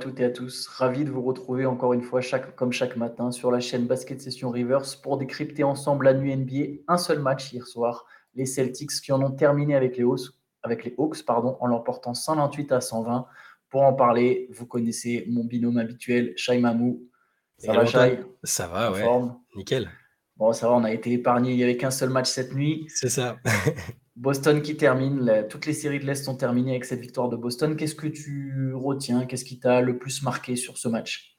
toutes et à tous. Ravi de vous retrouver encore une fois, chaque, comme chaque matin, sur la chaîne Basket Session Reverse pour décrypter ensemble la nuit NBA. Un seul match hier soir, les Celtics qui en ont terminé avec les Hawks, avec les Hawks pardon, en l'emportant 128 à 120. Pour en parler, vous connaissez mon binôme habituel, Shai Mamou. Ça va, Shai? Ça va, ouais. Nickel. Bon, ça va, on a été épargné. Il n'y avait qu'un seul match cette nuit. C'est ça. Boston qui termine, toutes les séries de l'Est sont terminées avec cette victoire de Boston. Qu'est-ce que tu retiens? Qu'est-ce qui t'a le plus marqué sur ce match?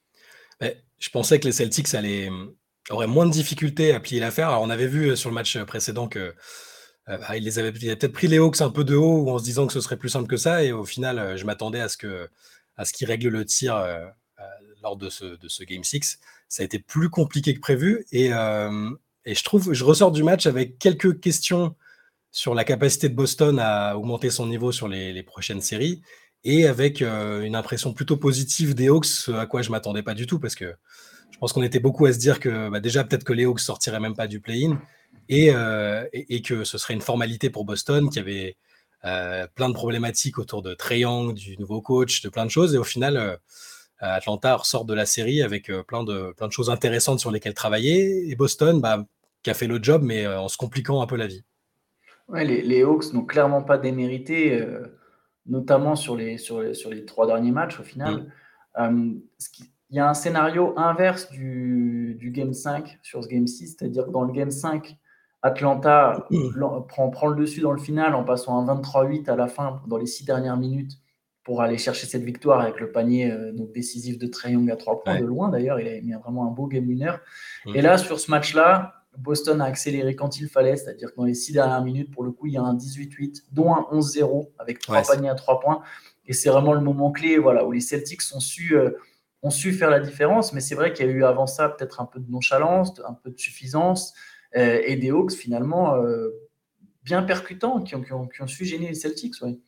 Ben, Je pensais que les Celtics auraient moins de difficultés à plier l'affaire. On avait vu sur le match précédent que euh, bah, les avaient, peut-être pris les Hawks un peu de haut en se disant que ce serait plus simple que ça. Et au final, euh, je m'attendais à ce que ce qu'ils règlent le tir euh, lors de ce, de ce Game 6. Ça a été plus compliqué que prévu. Et, et je trouve, je ressors du match avec quelques questions sur la capacité de Boston à augmenter son niveau sur les, prochaines séries et avec euh, une impression plutôt positive des Hawks, à quoi je m'attendais pas du tout parce que je pense qu'on était beaucoup à se dire que bah, déjà peut-être que les Hawks sortiraient même pas du play-in et, euh, que ce serait une formalité pour Boston qui avait euh, plein de problématiques autour de Trae du nouveau coach, de plein de choses et au final Atlanta ressort de la série avec plein de plein de choses intéressantes sur lesquelles travailler et Boston bah, qui a fait le job mais en se compliquant un peu la vie. Ouais, les, les Hawks n'ont clairement pas démérité, euh, notamment sur les, sur, les, sur les trois derniers matchs au final. Mm. Euh, il y a un scénario inverse du, du Game 5 sur ce Game 6, c'est-à-dire que dans le Game 5, Atlanta mm. prend, prend, le dessus dans le final en passant un 23-8 à la fin, dans les six dernières minutes, pour aller chercher cette victoire avec le panier euh, donc décisif de Trae Young à trois points de loin d'ailleurs. Il a mis vraiment un beau game winner. Mm. Et là, sur ce match-là, Boston a accéléré quand il fallait, c'est-à-dire que dans les six dernières minutes, pour le coup, il y a un 18-8, dont un 11-0 avec trois paniers à trois points. Et c'est vraiment le moment clé voilà, où les Celtics ont su, euh, ont su faire la différence. Mais c'est vrai qu'il y a eu avant ça peut-être un peu de nonchalance, un peu de suffisance, euh, et des Hawks finalement euh, bien percutants qui ont, qui, ont, qui ont, su gêner les Celtics. Ouais,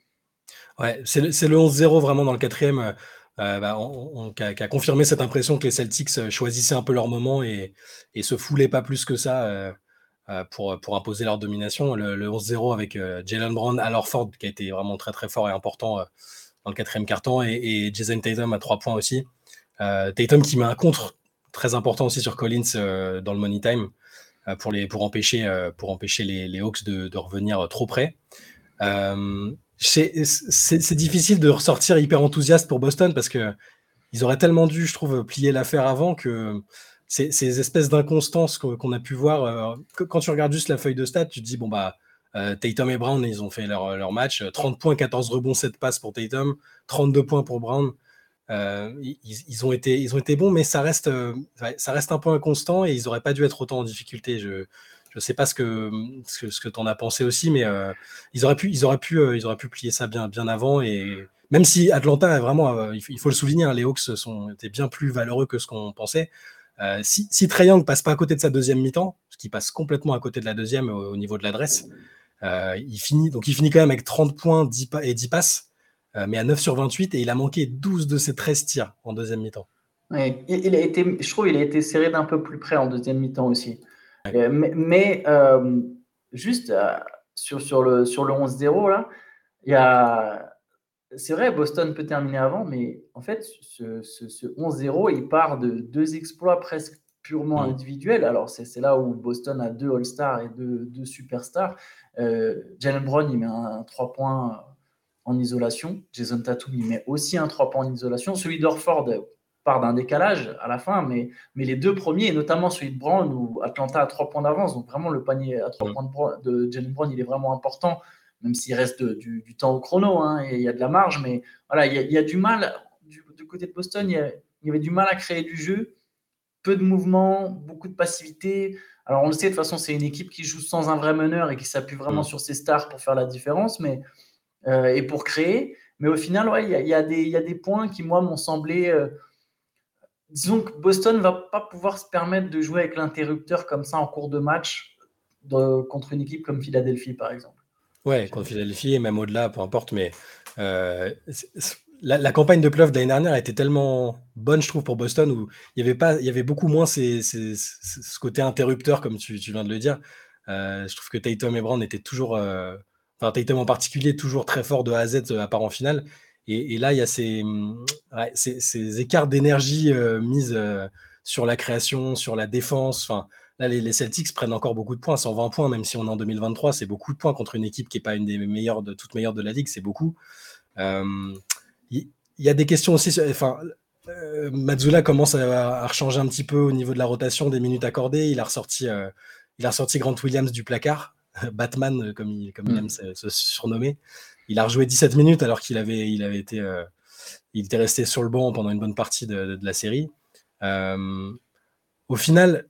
ouais c'est le, le 11-0 vraiment dans le quatrième. Euh, bah, on, qui, a, confirmé cette impression que les Celtics euh, choisissaient un peu leur moment et, et se foulaient pas plus que ça euh, pour, imposer leur domination. Le, 11-0 avec Jalen Brown à Ford qui a été vraiment très très fort et important dans le quatrième carton et, Jason Tatum à trois points aussi. Tatum qui met un contre très important aussi sur Collins dans le money time pour, les, pour empêcher, pour empêcher les, Hawks de, revenir trop près c'est difficile de ressortir hyper enthousiaste pour Boston parce que ils auraient tellement dû, je trouve, plier l'affaire avant que ces, espèces d'inconstances qu'on a pu voir. Euh, quand tu regardes juste la feuille de stats, tu te dis bon bah euh, Tatum et Brown, ils ont fait leur, leur, match. 30 points, 14 rebonds, 7 passes pour Tatum, 32 points pour Brown. Euh, ils, ils, ont été, ils ont été bons, mais ça reste, ça reste un peu inconstant et ils n'auraient pas dû être autant en difficulté. Je, je sais pas ce que ce que, tu en as pensé aussi, mais euh, ils auraient pu ils auraient pu euh, ils auraient pu plier ça bien bien avant et même si Atlanta vraiment euh, il, faut, le souligner, hein, les Hawks sont étaient bien plus valeureux que ce qu'on pensait. si, si Young passe pas à côté de sa deuxième mi-temps, ce qui passe complètement à côté de la deuxième au, niveau de l'adresse, il finit donc il finit quand même avec 30 points 10 et 10 passes, mais à 9 sur 28 et il a manqué 12 de ses 13 tirs en deuxième mi-temps. il a été, je trouve, il a été serré d'un peu plus près en deuxième mi-temps aussi. Euh, mais, euh, juste euh, sur, sur le, sur le 11-0, là, il y a. C'est vrai, Boston peut terminer avant, mais en fait, ce, ce, 11-0, il part de deux exploits presque purement mmh. individuels. Alors, c'est là où Boston a deux All-Stars et deux, deux Superstars. Jalen Brown, il met un, 3 points en isolation. Jason Tatum, il met aussi un 3 points en isolation. Celui d'Orford, part d'un décalage à la fin, mais, mais les deux premiers, et notamment celui de Brown, où Atlanta a trois points d'avance, donc vraiment le panier à trois points de, Jalen Brown, il est vraiment important, même s'il reste du, temps au chrono, hein, et il y a de la marge, mais voilà, il y a, du mal, du, côté de Boston, il y, avait du mal à créer du jeu, peu de mouvement, beaucoup de passivité. Alors on le sait, de toute façon, c'est une équipe qui joue sans un vrai meneur et qui s'appuie vraiment sur ses stars pour faire la différence, mais, euh, et pour créer. Mais au final, ouais, il y, a, y, a y, a, des points qui, moi, m'ont semblé... Euh, disons que Boston ne va pas pouvoir se permettre de jouer avec l'interrupteur comme ça en cours de match contre une équipe comme Philadelphie, par exemple. Ouais, contre Philadelphie et même au-delà, peu importe. Mais euh, la, campagne de playoff l'année dernière a été tellement bonne, je trouve, pour Boston, où il y avait, pas, il y avait beaucoup moins ce côté interrupteur, comme tu, viens de le dire. Euh, je trouve que Tatum et Brown étaient toujours, euh, enfin Tatum en particulier, toujours très fort de A à Z à part en finale. Et, là, il y a ces, ces, écarts d'énergie euh, mis euh, sur la création, sur la défense. Enfin, là, les, Celtics prennent encore beaucoup de points, 120 points, même si on est en 2023, c'est beaucoup de points contre une équipe qui n'est pas une des meilleures, de toutes meilleures de la ligue, c'est beaucoup. Il y, a des questions aussi. Enfin, euh, Mazzula commence à, rechanger un petit peu au niveau de la rotation des minutes accordées. Il a ressorti, il a ressorti Grant Williams du placard, Batman, comme il, comme il mm. aime se surnommer. Il a rejoué 17 minutes alors qu'il avait, il avait été, euh, il était resté sur le banc pendant une bonne partie de, la série. Euh, au final,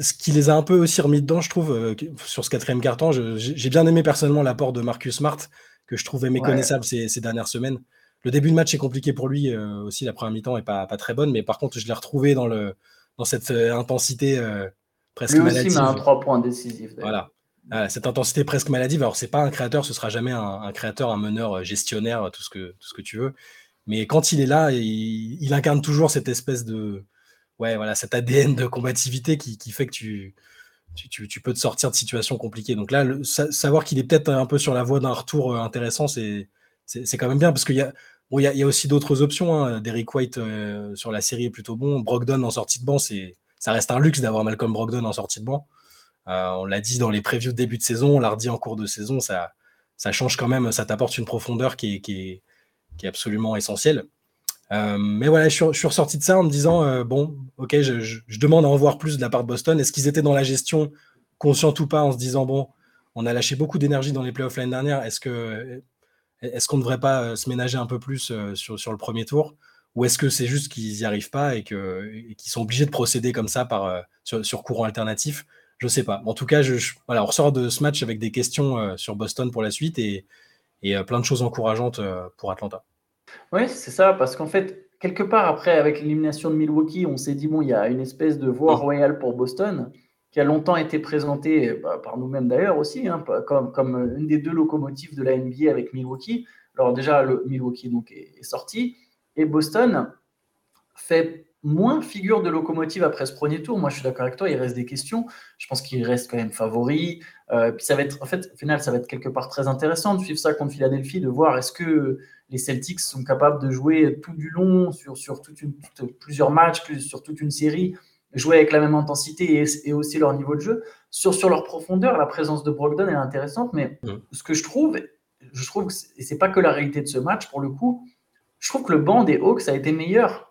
ce qui les a un peu aussi remis dedans, je trouve, euh, sur ce quatrième carton, j'ai bien aimé personnellement l'apport de Marcus Smart, que je trouvais méconnaissable ces, dernières semaines. Le début de match est compliqué pour lui aussi, la première mi-temps est pas, pas très bonne, mais par contre, je l'ai retrouvé dans, le, dans cette intensité presque lui aussi met un 3 points décisif. Voilà. Ah, cette intensité presque maladive. Alors, c'est pas un créateur, ce sera jamais un, créateur, un meneur, euh, gestionnaire, tout ce que, tout ce que tu veux. Mais quand il est là, il, incarne toujours cette espèce de. Ouais, voilà, cet ADN de combativité qui, fait que tu, tu, peux te sortir de situations compliquées. Donc là, savoir qu'il est peut-être un peu sur la voie d'un retour euh, intéressant, c'est quand même bien parce qu'il y a. il y, a, aussi d'autres options. Hein. Derek White euh, sur la série est plutôt bon. Brogdon en sortie de banc, ça reste un luxe d'avoir Malcolm Brogdon en sortie de banc. Euh, on l'a dit dans les previews de début de saison, on l'a redit en cours de saison, ça, change quand même, ça t'apporte une profondeur qui est, absolument essentielle. Euh, mais voilà, je suis, ressorti de ça en me disant euh, bon, ok, je, demande à en voir plus de la part de Boston. Est-ce qu'ils étaient dans la gestion, conscient ou pas, en se disant bon, on a lâché beaucoup d'énergie dans les playoffs l'année dernière. Est-ce qu'on ne devrait pas se ménager un peu plus sur, le premier tour? Ou est-ce que c'est juste qu'ils n'y arrivent pas et qu'ils sont obligés de procéder comme ça sur courant alternatif je sais pas. En tout cas, je, voilà, on ressort de ce match avec des questions euh, sur Boston pour la suite et, et euh, plein de choses encourageantes euh, pour Atlanta. Oui, c'est ça, parce qu'en fait, quelque part après, avec l'élimination de Milwaukee, on s'est dit, bon, il y a une espèce de voie mm. royale pour Boston, qui a longtemps été présentée bah, par nous-mêmes d'ailleurs aussi, hein, comme, comme une des deux locomotives de la NBA avec Milwaukee. Alors déjà, le Milwaukee donc, est sorti, et Boston fait moins figure de locomotive après ce premier tour. Moi, je suis d'accord avec toi, il reste des questions. Je pense qu'il reste quand même favori. Euh, puis ça va être, en fait, au final, ça va être quelque part très intéressant de suivre ça contre Philadelphie, de voir est-ce que les Celtics sont capables de jouer tout du long sur, sur toute une, plusieurs matchs, sur toute une série, jouer avec la même intensité et, aussi leur niveau de jeu. Sur, sur leur profondeur, la présence de Brogdon est intéressante, mais mm. ce que je trouve, je trouve, et c'est pas que la réalité de ce match pour le coup, je trouve que le banc des Hawks a été meilleur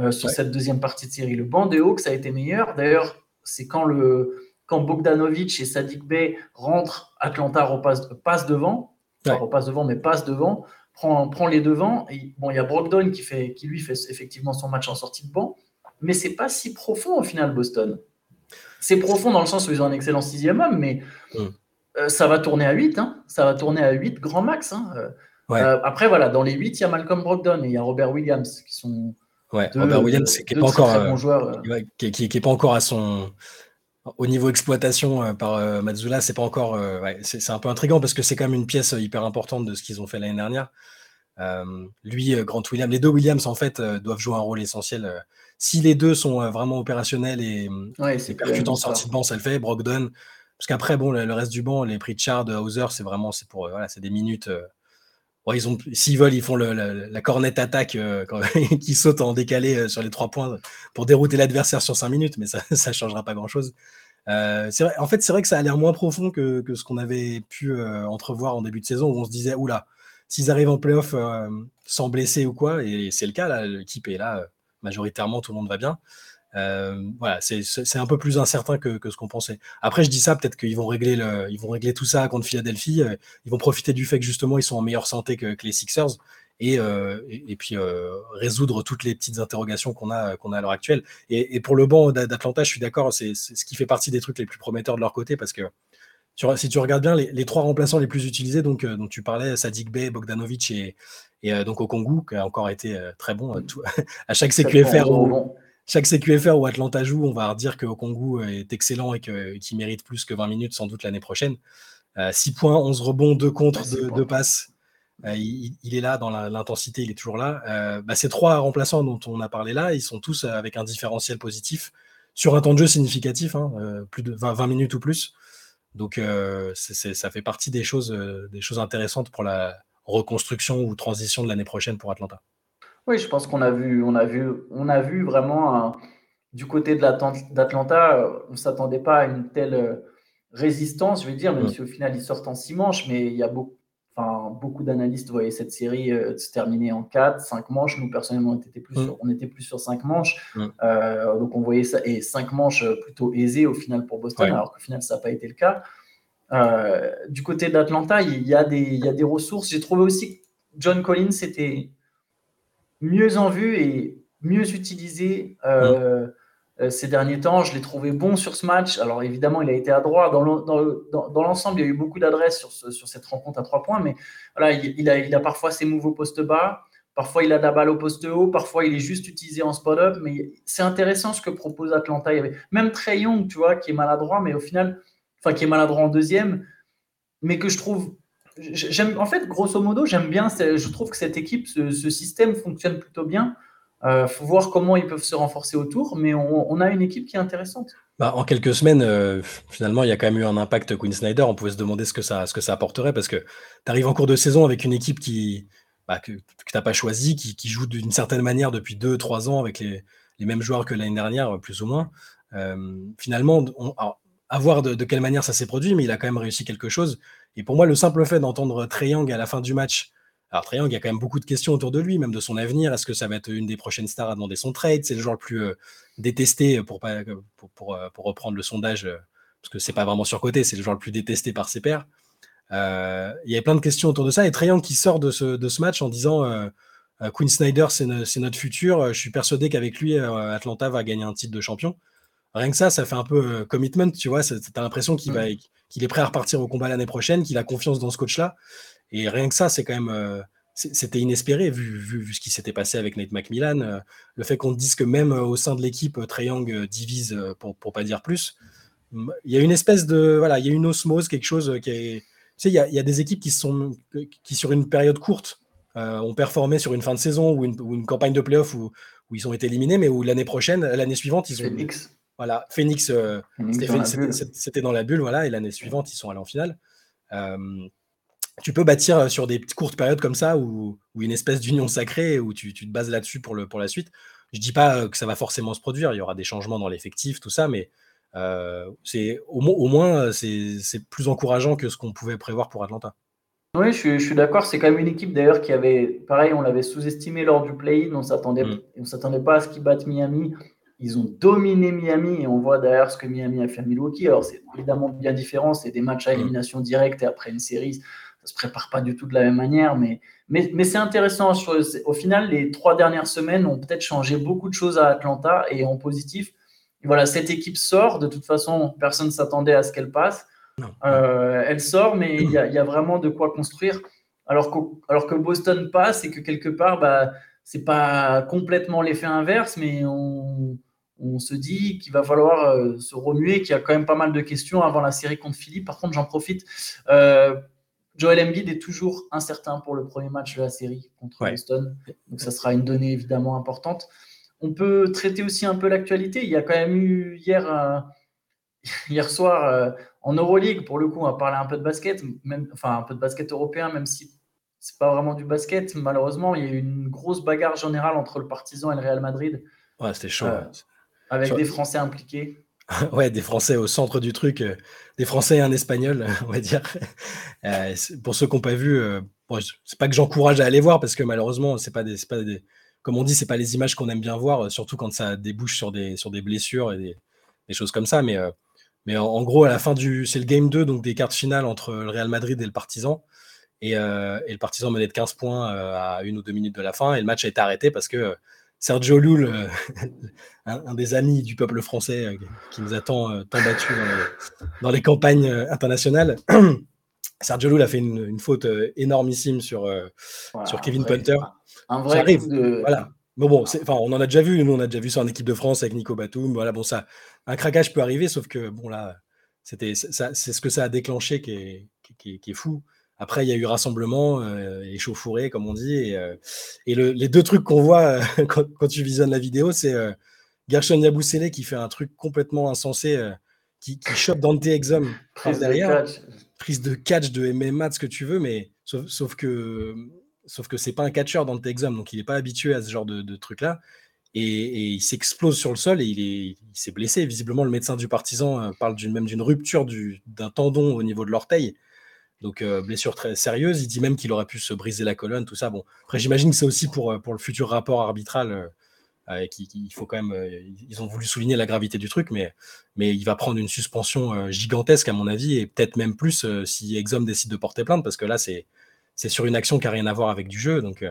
euh, sur cette deuxième partie de série. Le banc des Hawks a été meilleur. D'ailleurs, c'est quand, le, quand Bogdanovic et Sadik Bey rentrent, Atlanta repasse, passe devant. Enfin, repasse devant, mais passe devant. Prend, prend les devants. Et, bon, il y a Brogdon qui, fait, qui lui fait effectivement son match en sortie de banc. Mais c'est pas si profond au final, Boston. C'est profond dans le sens où ils ont un excellent sixième homme, mais mm. euh, ça va tourner à 8. Hein. Ça va tourner à 8 grand max. Hein. Euh, après, voilà, dans les 8, il y a Malcolm Brogdon et il y a Robert Williams qui sont Ouais, Robert Williams, qui n'est pas encore, euh, qui, qui, pas encore à son au niveau exploitation euh, par euh, Mazzula, c'est pas encore, c'est un peu intriguant parce que c'est quand même une pièce hyper importante de ce qu'ils ont fait l'année dernière. lui, Grant Williams, les deux Williams en fait doivent jouer un rôle essentiel. si les deux sont vraiment opérationnels et, ouais, percutants en sortie de banc, ça le fait. Brogdon, parce qu'après bon, le, reste du banc, les Pritchard, Hauser, c'est vraiment c'est pour voilà, c'est des minutes ils ont, s'ils veulent, ils font la, cornette attaque euh, qui saute en décalé euh, sur les trois points pour dérouter l'adversaire sur cinq minutes, mais ça ne changera pas grand-chose. Euh, en fait, c'est vrai que ça a l'air moins profond que, ce qu'on avait pu entrevoir en début de saison, où on se disait, oula, s'ils arrivent en playoff sans blesser ou quoi, et c'est le cas, l'équipe est là, majoritairement, tout le monde va bien. Euh, voilà, c'est un peu plus incertain que, ce qu'on pensait. Après, je dis ça, peut-être qu'ils vont régler le, ils vont régler tout ça contre Philadelphie. Euh, ils vont profiter du fait que justement ils sont en meilleure santé que, les Sixers et, euh, et, puis résoudre toutes les petites interrogations qu'on a qu'on a à l'heure actuelle. Et, pour le banc d'Atlanta, je suis d'accord, c'est ce qui fait partie des trucs les plus prometteurs de leur côté parce que si tu regardes bien les, trois remplaçants les plus utilisés, donc dont tu parlais, Sadik Bey, Bogdanovic et, et donc Okongu, qui a encore été très bon à chaque CQFR chaque CQFR où Atlanta joue, on va dire que Okongu est excellent et qu'il mérite plus que 20 minutes sans doute l'année prochaine. 6 euh, points, 11 rebonds, 2 contre, 2, passes. Euh, il, est là dans l'intensité, il est toujours là. Euh, bah, ces trois remplaçants dont on a parlé là, ils sont tous avec un différentiel positif sur un temps de jeu significatif, hein, plus de 20, minutes ou plus. Donc ça fait partie des choses, des choses intéressantes pour la, reconstruction ou transition de l'année prochaine pour Atlanta. Oui, je pense qu'on a vu, on a vu, on a vu vraiment du côté de d'Atlanta, on ne s'attendait pas à une telle résistance, je vais dire, même si au final ils sortent en six manches, mais il y a beaucoup, enfin, beaucoup d'analystes voyaient cette série euh, se terminer en quatre, cinq manches. Nous, personnellement, on était plus, sur, on était plus sur cinq manches. Euh, donc on voyait ça, et cinq manches euh, plutôt aisées au final pour Boston, alors qu'au final, ça n'a pas été le cas. du côté d'Atlanta, il y, a des, il y a des ressources. J'ai trouvé aussi que John Collins était mieux en vue et mieux utilisé. Euh, ces derniers temps. Je l'ai trouvé bon sur ce match. Alors évidemment, il a été à droite. Dans l'ensemble, il y a eu beaucoup d'adresses sur, sur, cette rencontre à trois points, mais voilà, il, a, il a parfois ses moves au poste bas, parfois il a de la balle au poste haut, parfois il est juste utilisé en spot-up. Mais c'est intéressant ce que propose Atlanta. Il y avait même Trey Young, tu vois, qui est maladroit, mais au final, enfin qui est maladroit en deuxième, mais que je trouve En fait, grosso modo, j'aime bien. Je trouve que cette équipe, ce, système fonctionne plutôt bien. Il euh, faut voir comment ils peuvent se renforcer autour, mais on, a une équipe qui est intéressante. Bah, en quelques semaines, euh, finalement, il y a quand même eu un impact Queen Snyder. On pouvait se demander ce que ça, ce que ça apporterait parce que tu arrives en cours de saison avec une équipe qui, bah, que, tu n'as pas choisi, qui, joue d'une certaine manière depuis 2-3 ans avec les, mêmes joueurs que l'année dernière, plus ou moins. Euh, finalement, à voir de, quelle manière ça s'est produit, mais il a quand même réussi quelque chose. Et pour moi, le simple fait d'entendre Triangle à la fin du match alors Triangle, il y a quand même beaucoup de questions autour de lui, même de son avenir. Est-ce que ça va être une des prochaines stars à demander son trade? C'est le joueur le plus euh, détesté pour, pas, pour, euh, pour, reprendre le sondage, euh, parce que c'est pas vraiment surcoté, c'est le joueur le plus détesté par ses pairs. il y avait plein de questions autour de ça. Et Triangle qui sort de ce, de ce match en disant Queen Snyder, c'est notre futur. Je suis persuadé qu'avec lui, Atlanta va gagner un titre de champion. Rien que ça, ça fait un peu commitment, tu vois. T'as l'impression qu'il qu'il est prêt à repartir au combat l'année prochaine, qu'il a confiance dans ce coach-là. Et rien que ça, c'est quand même. Euh, c'était inespéré vu, vu, ce qui s'était passé avec Nate McMillan. Euh, le fait qu'on dise que même euh, au sein de l'équipe, Triangle divise, pour, pour pas dire plus. Il y a une espèce de. Voilà, il y a une osmose, quelque chose qui est. Tu sais, il y a, il y a des équipes qui, sont, qui, sur une période courte, ont performé sur une fin de saison ou une, une campagne de playoff où, où, ils ont été éliminés, mais où l'année prochaine, l'année suivante, ils ont. Phoenix. Voilà, Phoenix, c'était dans la bulle, voilà, et l'année suivante, ils sont allés en finale. Euh, tu peux bâtir euh, sur des courtes périodes comme ça, ou une espèce d'union sacrée, où tu, te bases là-dessus pour, pour la suite. Je dis pas euh, que ça va forcément se produire, il y aura des changements dans l'effectif, tout ça, mais euh, c'est au, au, moins c'est plus encourageant que ce qu'on pouvait prévoir pour Atlanta. Oui, je suis, d'accord. C'est quand même une équipe d'ailleurs qui avait, pareil, on l'avait sous-estimé lors du play-in. On s'attendait, mm. on s'attendait pas à ce qu'ils battent Miami. Ils ont dominé Miami et on voit d'ailleurs ce que Miami a fait à Milwaukee. Alors c'est évidemment bien différent. C'est des matchs à mm. élimination directe et après une série, se prépare pas du tout de la même manière, mais, mais, mais c'est intéressant. Au final, les trois dernières semaines ont peut-être changé beaucoup de choses à Atlanta et en positif. voilà, cette équipe sort. De toute façon, personne ne s'attendait à ce qu'elle passe. Euh, elle sort, mais il y, y, a vraiment de quoi construire. Alors que, alors que Boston passe et que quelque part, bah, c'est pas complètement l'effet inverse, mais on, on se dit qu'il va falloir euh, se remuer, qu'il y a quand même pas mal de questions avant la série contre Philippe. Par contre, j'en profite. Euh, Joel Embiid est toujours incertain pour le premier match de la série contre Boston. Donc ça sera une donnée évidemment importante. On peut traiter aussi un peu l'actualité. Il y a quand même eu hier, euh, hier soir euh, en Euroleague, pour le coup, on va parler un peu de basket, même, enfin un peu de basket européen, même si c'est pas vraiment du basket. Malheureusement, il y a eu une grosse bagarre générale entre le Partizan et le Real Madrid. Ouais, c'était chaud. Euh, avec des Français impliqués. ouais, des Français au centre du truc, euh, des Français et un Espagnol, on va dire. Euh, pour ceux qui n'ont pas vu, euh, c'est pas que j'encourage à aller voir parce que malheureusement, c'est pas des, pas des, comme on dit, c'est pas les images qu'on aime bien voir, surtout quand ça débouche sur des, sur des blessures et des, choses comme ça. Mais, mais en, gros, à la fin du, c'est le game 2, donc des cartes finales entre le Real Madrid et le Partizan. Et, et le Partizan menait de 15 points à une ou deux minutes de la fin et le match a été arrêté parce que Sergio Lul, euh, un, des amis du peuple français euh, qui nous a tant, euh, battu dans les, campagnes internationales. Sergio Lul a fait une, faute énormissime sur, sur Kevin Punter. Un vrai arrive, voilà. Mais bon, on en a déjà vu, nous on a déjà vu ça en équipe de France avec Nico Batum. Voilà, bon, ça, un craquage peut arriver, sauf que bon là, c'était, c'est ce que ça a déclenché qui est, qui est fou. Après, il y a eu rassemblement, euh, échauffouré, comme on dit. Et, euh, les deux trucs qu'on voit euh, quand, tu visionnes la vidéo, c'est euh, Gershon Yabusele qui fait un truc complètement insensé, qui, qui chope Dante Exum prise derrière. prise de catch, de MMA, de ce que tu veux, mais sauf, que sauf que c'est pas un catcheur dans le Texas, donc il n'est pas habitué à ce genre de, de truc-là. Et, il s'explose sur le sol et il s'est blessé. Visiblement, le médecin du partisan parle même d'une rupture d'un tendon au niveau de l'orteil. Donc, euh, blessure très sérieuse. Il dit même qu'il aurait pu se briser la colonne, tout ça. Bon, après, j'imagine que c'est aussi pour, euh, le futur rapport arbitral. il faut quand ils ont voulu souligner la gravité du truc, mais, il va prendre une suspension gigantesque, à mon avis, et peut-être même plus si Exum décide de porter plainte, parce que là, c'est sur une action qui n'a rien à voir avec du jeu. Donc,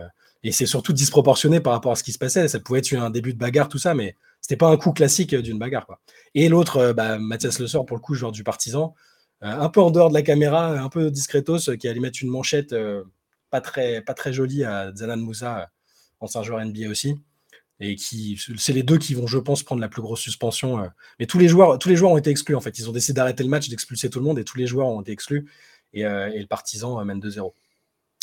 et c'est surtout disproportionné par rapport à ce qui se passait. Ça pouvait être un début de bagarre, tout ça, mais c'était pas un coup classique d'une bagarre. Et l'autre, euh, bah, Mathias Le Sort, pour le coup, joueur du partisan, euh, un peu en dehors de la caméra, un peu discretos, qui allait mettre une manchette euh, pas, très, pas très jolie à Zanan Moussa, ancien joueur NBA aussi. Et qui, c'est les deux qui vont, je pense, prendre la plus grosse suspension. Mais tous les joueurs, tous les joueurs ont été exclus en fait. Ils ont décidé d'arrêter le match, d'expulser tout le monde, et tous les joueurs ont été exclus. Et, et le partisan mène 2-0.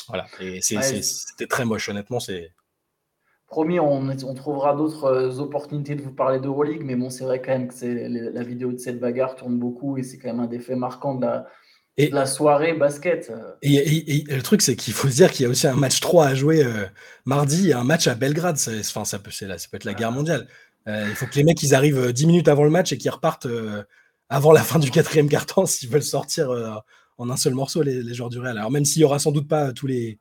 Voilà. Et c'était très moche, honnêtement. C'est promis, on, on trouvera d'autres euh, opportunités de vous parler d'Euroleague, mais bon, c'est vrai quand même que la vidéo de cette bagarre tourne beaucoup et c'est quand même un des faits marquants de la, la soirée basket. Et, le truc, c'est qu'il faut se dire qu'il y a aussi un match 3 à jouer euh, mardi et un match à Belgrade. Enfin, ça peut, là, ça peut être la guerre mondiale. Euh, il faut que les mecs ils arrivent 10 minutes avant le match et qu'ils repartent avant la fin du quatrième quart-temps s'ils veulent sortir en un seul morceau, les, joueurs du Real. Alors, même s'il n'y aura sans doute pas tous les,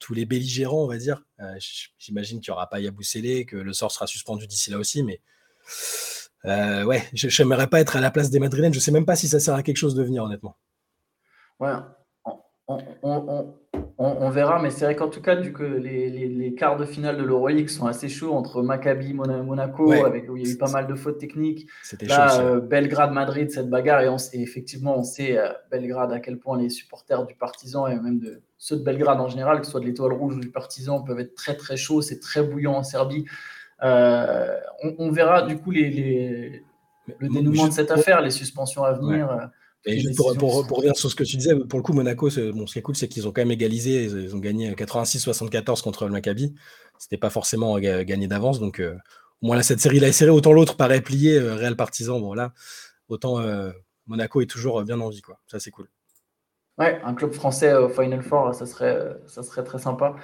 tous les belligérants, on va dire, euh, j'imagine qu'il n'y aura pas Yabusele, que le sort sera suspendu d'ici là aussi, mais euh, ouais, je n'aimerais pas être à la place des Madrilènes. Je ne sais même pas si ça sert à quelque chose de venir, honnêtement. Ouais, on, verra, mais c'est vrai qu'en tout cas, du que les, quarts de finale de l'Euroleague sont assez chauds entre Maccabi, Monaco, avec, où il y a eu pas mal de fautes techniques. C'était Là, euh, Belgrade, Madrid, cette bagarre, et, effectivement, on sait euh, Belgrade à quel point les supporters du Partisan et même de ceux de Belgrade en général, que ce soit de l'Étoile Rouge ou du Partisan, peuvent être très très chauds. C'est très bouillant en Serbie. Euh, on, verra du coup les, le dénouement de cette affaire, les suspensions à venir. Et pour, pour, pour, revenir sur ce que tu disais, pour le coup, Monaco, bon, ce qui est cool, c'est qu'ils ont quand même égalisé. Ils, ont gagné 86-74 contre le Maccabi. C'était pas forcément gagné d'avance. Donc, euh, au moins, là, cette série-là est serrée. Autant l'autre paraît plié, euh, Real Partisan. Bon, là, autant euh, Monaco est toujours bien en vie. Quoi. Ça, c'est cool. Ouais, un club français au Final Four, ça serait, ça serait très sympa.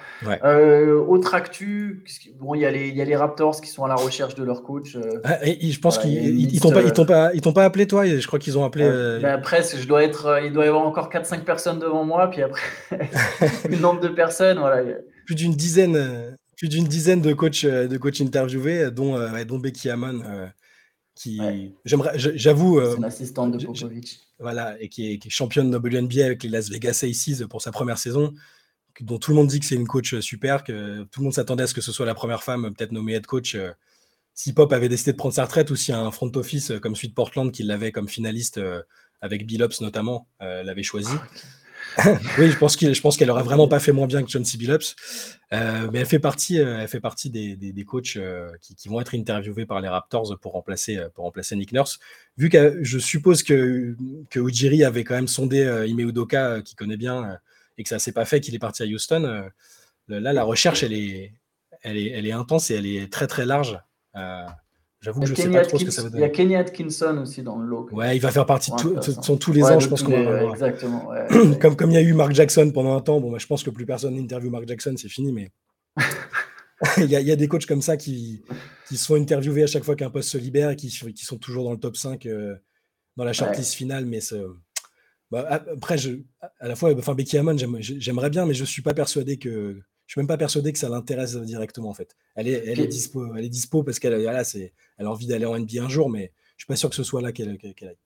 Euh, autre actu, bon, il y, a les, y a les Raptors qui sont à la recherche de leur coach. Euh. Ah, et, je pense qu'ils ils, t'ont pas, pas, ils pas appelé toi? Je crois qu'ils ont appelé. Euh... Ben, après, je dois être, il doit y avoir encore 4-5 personnes devant moi, puis après le nombre de personnes, voilà. Plus d'une dizaine, plus d'une dizaine de coachs, de coachs interviewés, dont, dont Becky Hammond qui j'aimerais j'avoue euh, assistante de Popovic voilà et qui est, qui est, championne de WNBA avec les Las Vegas Aces pour sa première saison dont tout le monde dit que c'est une coach super que tout le monde s'attendait à ce que ce soit la première femme peut-être nommée head coach euh, si Pop avait décidé de prendre sa retraite ou si un front office euh, comme de Portland qui l'avait comme finaliste euh, avec Billups notamment l'avait choisi. Ah, oui, je pense qu'elle, je pense qu'elle aurait vraiment pas fait moins bien que John C. Billups, euh, mais elle fait partie, euh, elle fait partie des, des, coachs euh, qui, qui, vont être interviewés par les Raptors pour remplacer, pour remplacer Nick Nurse. Vu que je suppose que que Ujiri avait quand même sondé Ime Udoka, qui connaît bien, et que ça s'est pas fait, qu'il est parti à Houston. là, la recherche, elle est, elle est intense et elle est très très large. J'avoue que je sais pas trop ce que ça va donner. Il y a Kenny Atkinson aussi dans le lot. Ouais, il va faire partie de tous les ans, je pense qu'on va Exactement. comme, comme il y a eu Mark Jackson pendant un temps, bon, bah, je pense que plus personne n'interviewe Mark Jackson, c'est fini, mais il, y a, il, y a, des coachs comme ça qui, qui se font interviewer à chaque fois qu'un poste se libère et qui, qui, sont toujours dans le top 5 euh, dans la shortlist finale. Mais bah, après, je, à la fois, enfin, Becky Hammond, j'aimerais bien, mais je ne suis pas persuadé que je suis même pas persuadé que ça l'intéresse directement en fait. Elle est, elle est dispo, elle est dispo parce qu'elle a, elle a envie d'aller en NBA un jour, mais je suis pas sûr que ce soit là qu'elle aille.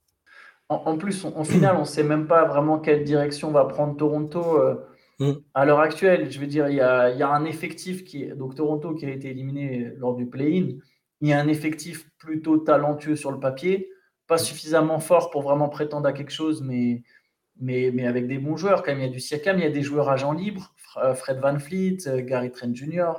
En, plus, en final, on ne sait même pas vraiment quelle direction va prendre Toronto euh, mm. à l'heure actuelle. Je veux dire, il y, a, y a, un effectif qui donc Toronto qui a été éliminé lors du play-in. Il y a un effectif plutôt talentueux sur le papier, pas mm. suffisamment fort pour vraiment prétendre à quelque chose, mais mais, mais, avec des bons joueurs. Quand même, il y a du Siakam, il y a des joueurs agents libres, Fred Van Fleet, euh, Gary Trent Jr.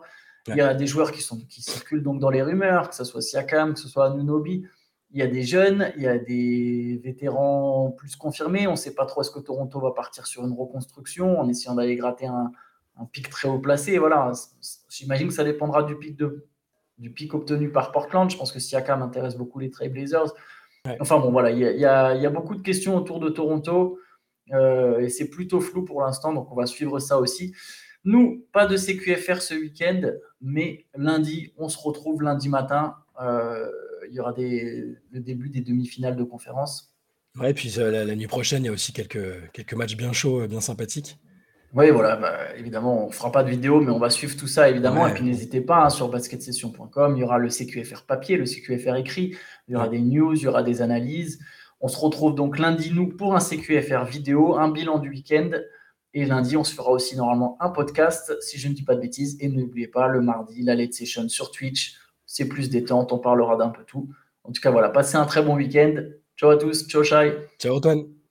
Il y a des joueurs qui, sont, qui circulent donc dans les rumeurs, que ce soit Siakam, que ce soit Nunobi. Il y a des jeunes, il y a des vétérans plus confirmés. On ne sait pas trop est-ce que Toronto va partir sur une reconstruction en essayant d'aller gratter un, un, pic très haut placé. Voilà, j'imagine que ça dépendra du pic, de, du pic obtenu par Portland. Je pense que Siakam intéresse beaucoup les Trailblazers. Enfin bon, voilà, il y, a, il y, a, beaucoup de questions autour de Toronto. Et c'est plutôt flou pour l'instant, donc on va suivre ça aussi. Nous, pas de CQFR ce week-end, mais lundi, on se retrouve lundi matin. il y aura des, le début des demi-finales de conférence. Ouais, puis la, nuit prochaine, il y a aussi quelques, quelques matchs bien chauds, bien sympathiques. Oui, voilà, bah, évidemment, on ne fera pas de vidéo, mais on va suivre tout ça, évidemment. et puis n'hésitez pas, hein, sur basketsession.com, il y aura le CQFR papier, le CQFR écrit, il y aura des news, il y aura des analyses. On se retrouve donc lundi, nous, pour un CQFR vidéo, un bilan du week-end. Et lundi, on se fera aussi normalement un podcast, si je ne dis pas de bêtises. Et n'oubliez pas, le mardi, la late session sur Twitch. C'est plus détente, on parlera d'un peu tout. En tout cas, voilà, passez un très bon week-end. Ciao à tous, ciao Shai. Ciao Antoine.